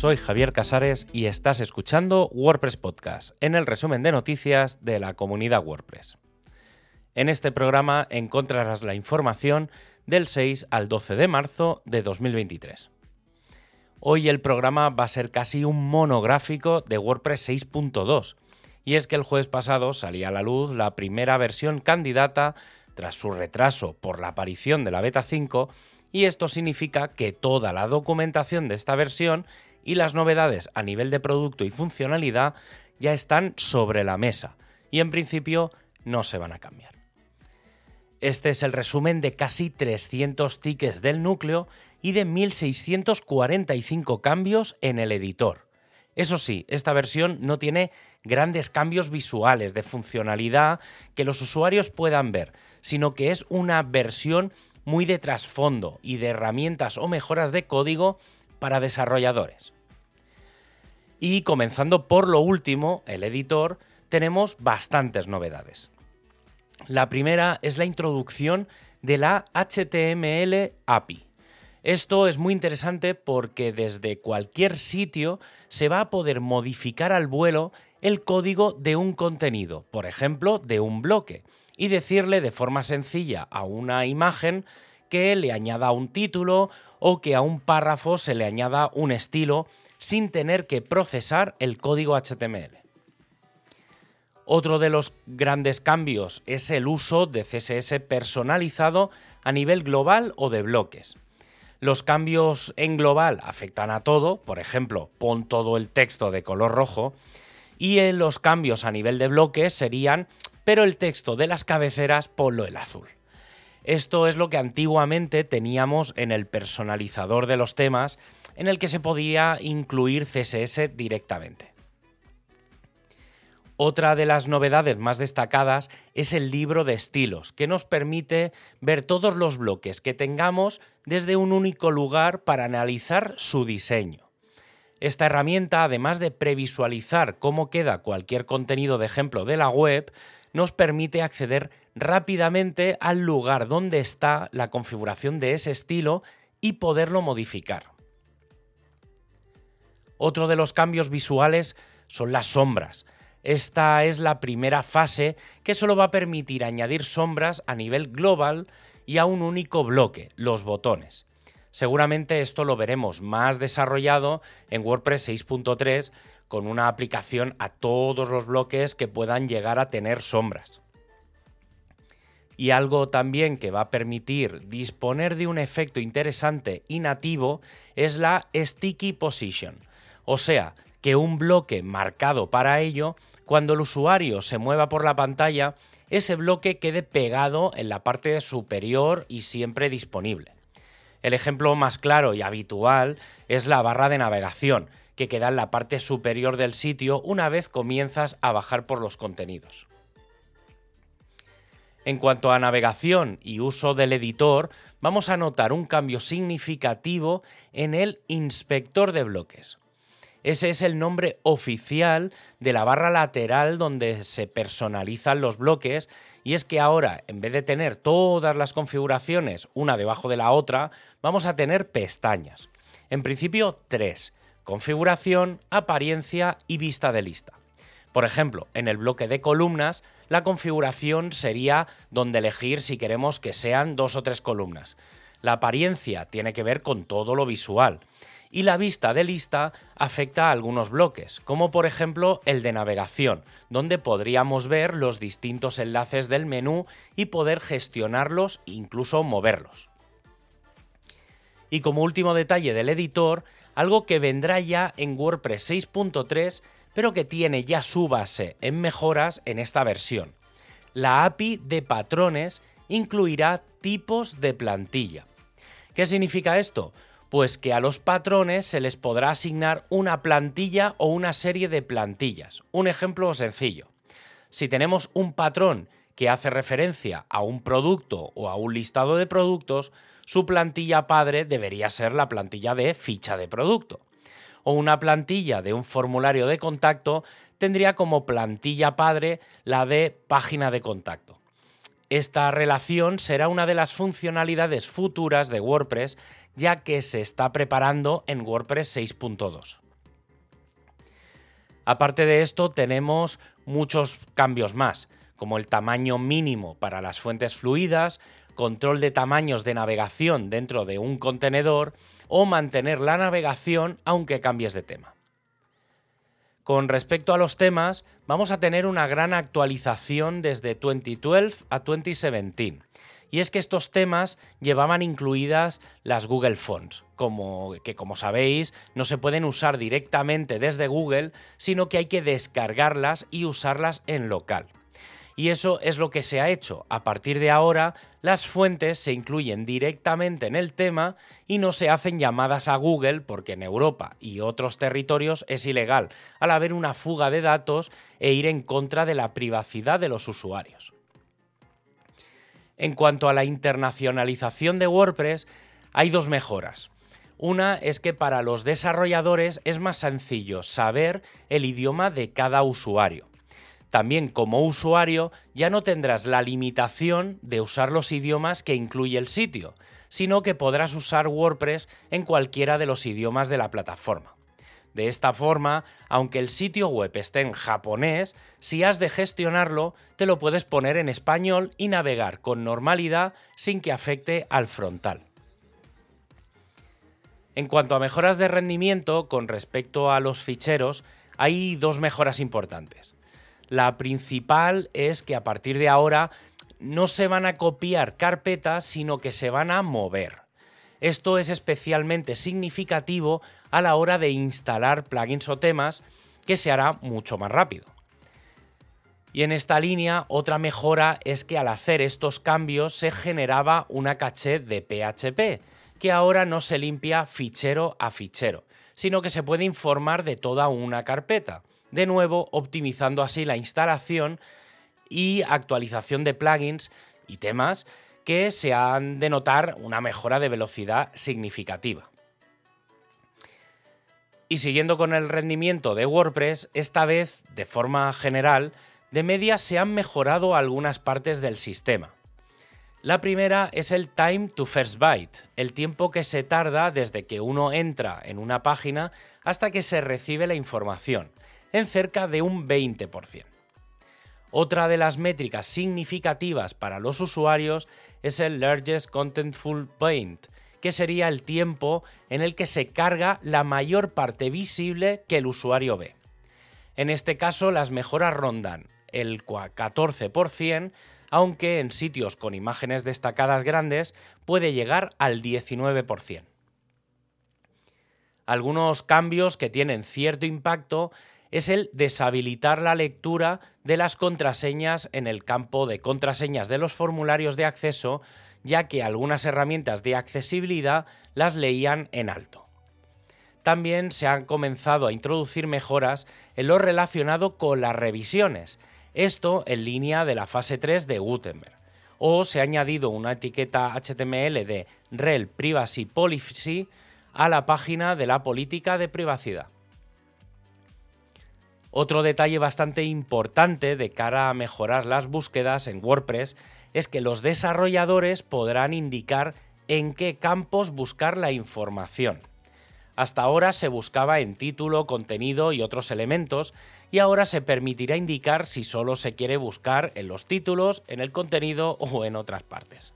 soy Javier Casares y estás escuchando WordPress Podcast, en el resumen de noticias de la comunidad WordPress. En este programa encontrarás la información del 6 al 12 de marzo de 2023. Hoy el programa va a ser casi un monográfico de WordPress 6.2, y es que el jueves pasado salía a la luz la primera versión candidata tras su retraso por la aparición de la beta 5 y esto significa que toda la documentación de esta versión y las novedades a nivel de producto y funcionalidad ya están sobre la mesa y en principio no se van a cambiar. Este es el resumen de casi 300 tickets del núcleo y de 1645 cambios en el editor. Eso sí, esta versión no tiene grandes cambios visuales de funcionalidad que los usuarios puedan ver, sino que es una versión muy de trasfondo y de herramientas o mejoras de código para desarrolladores. Y comenzando por lo último, el editor, tenemos bastantes novedades. La primera es la introducción de la HTML API. Esto es muy interesante porque desde cualquier sitio se va a poder modificar al vuelo el código de un contenido, por ejemplo, de un bloque, y decirle de forma sencilla a una imagen que le añada un título o que a un párrafo se le añada un estilo sin tener que procesar el código HTML. Otro de los grandes cambios es el uso de CSS personalizado a nivel global o de bloques. Los cambios en global afectan a todo, por ejemplo, pon todo el texto de color rojo, y los cambios a nivel de bloques serían pero el texto de las cabeceras ponlo el azul. Esto es lo que antiguamente teníamos en el personalizador de los temas, en el que se podía incluir CSS directamente. Otra de las novedades más destacadas es el libro de estilos, que nos permite ver todos los bloques que tengamos desde un único lugar para analizar su diseño. Esta herramienta, además de previsualizar cómo queda cualquier contenido de ejemplo de la web, nos permite acceder rápidamente al lugar donde está la configuración de ese estilo y poderlo modificar. Otro de los cambios visuales son las sombras. Esta es la primera fase que solo va a permitir añadir sombras a nivel global y a un único bloque, los botones. Seguramente esto lo veremos más desarrollado en WordPress 6.3 con una aplicación a todos los bloques que puedan llegar a tener sombras. Y algo también que va a permitir disponer de un efecto interesante y nativo es la Sticky Position, o sea, que un bloque marcado para ello, cuando el usuario se mueva por la pantalla, ese bloque quede pegado en la parte superior y siempre disponible. El ejemplo más claro y habitual es la barra de navegación, que queda en la parte superior del sitio una vez comienzas a bajar por los contenidos. En cuanto a navegación y uso del editor, vamos a notar un cambio significativo en el inspector de bloques. Ese es el nombre oficial de la barra lateral donde se personalizan los bloques y es que ahora, en vez de tener todas las configuraciones una debajo de la otra, vamos a tener pestañas. En principio, tres configuración, apariencia y vista de lista. Por ejemplo, en el bloque de columnas, la configuración sería donde elegir si queremos que sean dos o tres columnas. La apariencia tiene que ver con todo lo visual. Y la vista de lista afecta a algunos bloques, como por ejemplo el de navegación, donde podríamos ver los distintos enlaces del menú y poder gestionarlos e incluso moverlos. Y como último detalle del editor, algo que vendrá ya en WordPress 6.3, pero que tiene ya su base en mejoras en esta versión. La API de patrones incluirá tipos de plantilla. ¿Qué significa esto? Pues que a los patrones se les podrá asignar una plantilla o una serie de plantillas. Un ejemplo sencillo. Si tenemos un patrón que hace referencia a un producto o a un listado de productos, su plantilla padre debería ser la plantilla de ficha de producto. O una plantilla de un formulario de contacto tendría como plantilla padre la de página de contacto. Esta relación será una de las funcionalidades futuras de WordPress ya que se está preparando en WordPress 6.2. Aparte de esto, tenemos muchos cambios más, como el tamaño mínimo para las fuentes fluidas, control de tamaños de navegación dentro de un contenedor o mantener la navegación aunque cambies de tema. Con respecto a los temas, vamos a tener una gran actualización desde 2012 a 2017. Y es que estos temas llevaban incluidas las Google Fonts, como, que como sabéis no se pueden usar directamente desde Google, sino que hay que descargarlas y usarlas en local. Y eso es lo que se ha hecho. A partir de ahora, las fuentes se incluyen directamente en el tema y no se hacen llamadas a Google porque en Europa y otros territorios es ilegal, al haber una fuga de datos e ir en contra de la privacidad de los usuarios. En cuanto a la internacionalización de WordPress, hay dos mejoras. Una es que para los desarrolladores es más sencillo saber el idioma de cada usuario también como usuario ya no tendrás la limitación de usar los idiomas que incluye el sitio, sino que podrás usar WordPress en cualquiera de los idiomas de la plataforma. De esta forma, aunque el sitio web esté en japonés, si has de gestionarlo, te lo puedes poner en español y navegar con normalidad sin que afecte al frontal. En cuanto a mejoras de rendimiento con respecto a los ficheros, hay dos mejoras importantes. La principal es que a partir de ahora no se van a copiar carpetas, sino que se van a mover. Esto es especialmente significativo a la hora de instalar plugins o temas, que se hará mucho más rápido. Y en esta línea, otra mejora es que al hacer estos cambios se generaba una caché de PHP, que ahora no se limpia fichero a fichero, sino que se puede informar de toda una carpeta de nuevo optimizando así la instalación y actualización de plugins y temas que se han de notar una mejora de velocidad significativa. Y siguiendo con el rendimiento de WordPress, esta vez, de forma general, de media se han mejorado algunas partes del sistema. La primera es el time to first byte, el tiempo que se tarda desde que uno entra en una página hasta que se recibe la información en cerca de un 20%. Otra de las métricas significativas para los usuarios es el Largest Contentful Point, que sería el tiempo en el que se carga la mayor parte visible que el usuario ve. En este caso las mejoras rondan el 14%, aunque en sitios con imágenes destacadas grandes puede llegar al 19%. Algunos cambios que tienen cierto impacto es el deshabilitar la lectura de las contraseñas en el campo de contraseñas de los formularios de acceso, ya que algunas herramientas de accesibilidad las leían en alto. También se han comenzado a introducir mejoras en lo relacionado con las revisiones, esto en línea de la fase 3 de Gutenberg. O se ha añadido una etiqueta HTML de Rel Privacy Policy a la página de la política de privacidad. Otro detalle bastante importante de cara a mejorar las búsquedas en WordPress es que los desarrolladores podrán indicar en qué campos buscar la información. Hasta ahora se buscaba en título, contenido y otros elementos, y ahora se permitirá indicar si solo se quiere buscar en los títulos, en el contenido o en otras partes.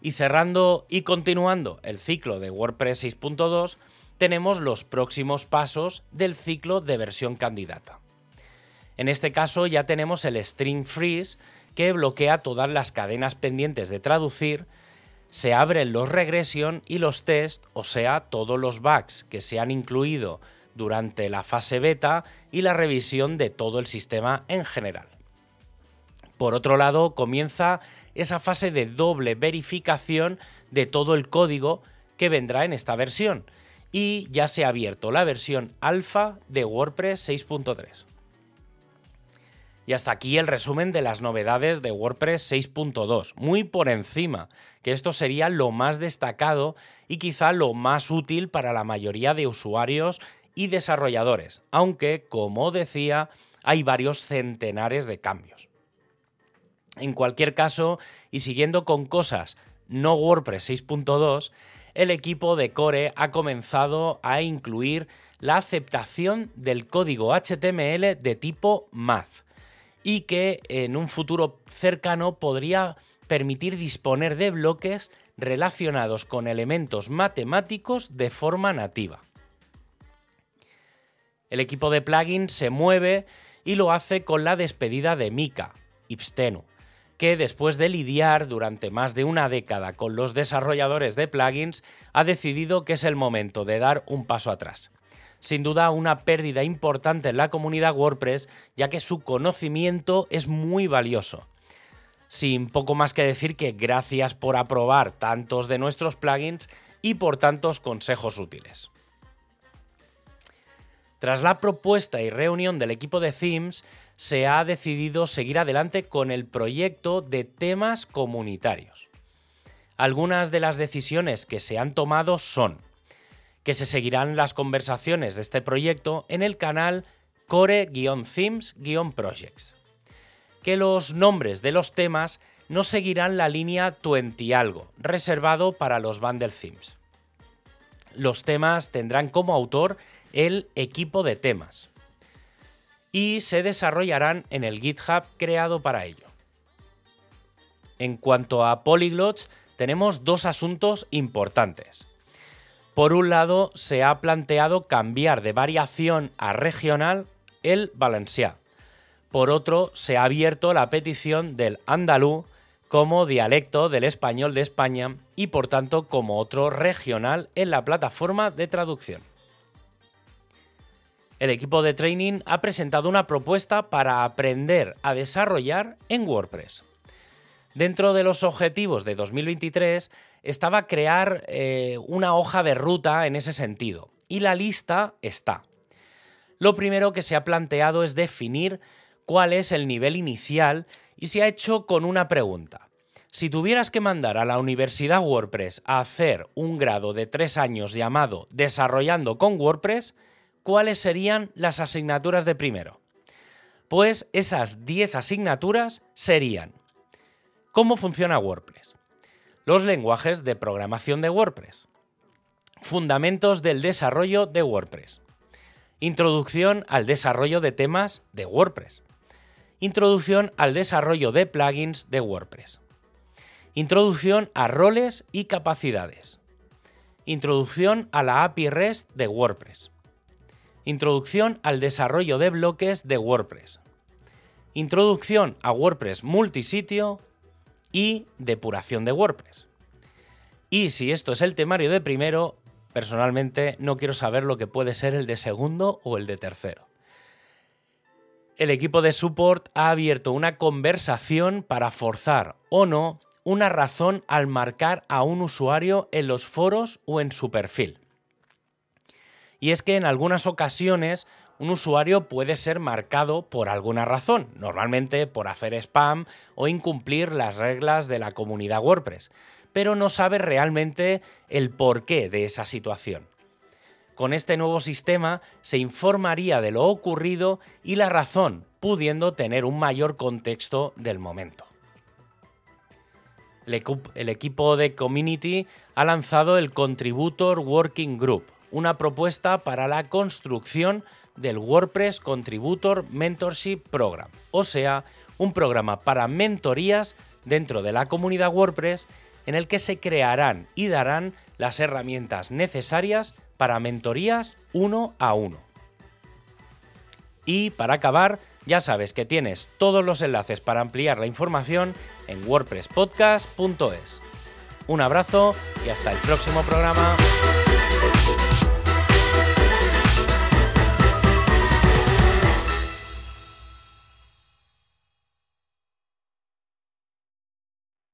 Y cerrando y continuando el ciclo de WordPress 6.2, tenemos los próximos pasos del ciclo de versión candidata. En este caso ya tenemos el string freeze que bloquea todas las cadenas pendientes de traducir, se abren los regression y los test, o sea, todos los bugs que se han incluido durante la fase beta y la revisión de todo el sistema en general. Por otro lado, comienza esa fase de doble verificación de todo el código que vendrá en esta versión, y ya se ha abierto la versión alfa de WordPress 6.3. Y hasta aquí el resumen de las novedades de WordPress 6.2, muy por encima, que esto sería lo más destacado y quizá lo más útil para la mayoría de usuarios y desarrolladores, aunque, como decía, hay varios centenares de cambios. En cualquier caso, y siguiendo con cosas no WordPress 6.2, el equipo de Core ha comenzado a incluir la aceptación del código HTML de tipo math y que en un futuro cercano podría permitir disponer de bloques relacionados con elementos matemáticos de forma nativa. El equipo de plugins se mueve y lo hace con la despedida de Mika, Ipstenu, que después de lidiar durante más de una década con los desarrolladores de plugins, ha decidido que es el momento de dar un paso atrás. Sin duda una pérdida importante en la comunidad WordPress, ya que su conocimiento es muy valioso. Sin poco más que decir que gracias por aprobar tantos de nuestros plugins y por tantos consejos útiles. Tras la propuesta y reunión del equipo de Themes, se ha decidido seguir adelante con el proyecto de temas comunitarios. Algunas de las decisiones que se han tomado son que se seguirán las conversaciones de este proyecto en el canal core-themes-projects, que los nombres de los temas no seguirán la línea 20 algo, reservado para los bundle themes. Los temas tendrán como autor el equipo de temas, y se desarrollarán en el GitHub creado para ello. En cuanto a polyglots, tenemos dos asuntos importantes. Por un lado, se ha planteado cambiar de variación a regional el valencià. Por otro, se ha abierto la petición del andalú como dialecto del español de España y por tanto como otro regional en la plataforma de traducción el equipo de training ha presentado una propuesta para aprender a desarrollar en WordPress. Dentro de los objetivos de 2023 estaba crear eh, una hoja de ruta en ese sentido, y la lista está. Lo primero que se ha planteado es definir cuál es el nivel inicial y se ha hecho con una pregunta. Si tuvieras que mandar a la Universidad WordPress a hacer un grado de tres años llamado Desarrollando con WordPress, ¿cuáles serían las asignaturas de primero? Pues esas 10 asignaturas serían ¿Cómo funciona WordPress? Los lenguajes de programación de WordPress. Fundamentos del desarrollo de WordPress. Introducción al desarrollo de temas de WordPress. Introducción al desarrollo de plugins de WordPress. Introducción a roles y capacidades. Introducción a la API REST de WordPress. Introducción al desarrollo de bloques de WordPress. Introducción a WordPress multisitio y depuración de WordPress. Y si esto es el temario de primero, personalmente no quiero saber lo que puede ser el de segundo o el de tercero. El equipo de support ha abierto una conversación para forzar o no una razón al marcar a un usuario en los foros o en su perfil y es que en algunas ocasiones un usuario puede ser marcado por alguna razón, normalmente por hacer spam o incumplir las reglas de la comunidad WordPress, pero no sabe realmente el porqué de esa situación. Con este nuevo sistema se informaría de lo ocurrido y la razón, pudiendo tener un mayor contexto del momento. El, equipo de Community ha lanzado el Contributor Working Group, una propuesta para la construcción del WordPress Contributor Mentorship Program, o sea, un programa para mentorías dentro de la comunidad WordPress en el que se crearán y darán las herramientas necesarias para mentorías uno a uno. Y para acabar, ya sabes que tienes todos los enlaces para ampliar la información en wordpresspodcast.es. Un abrazo y hasta el próximo programa.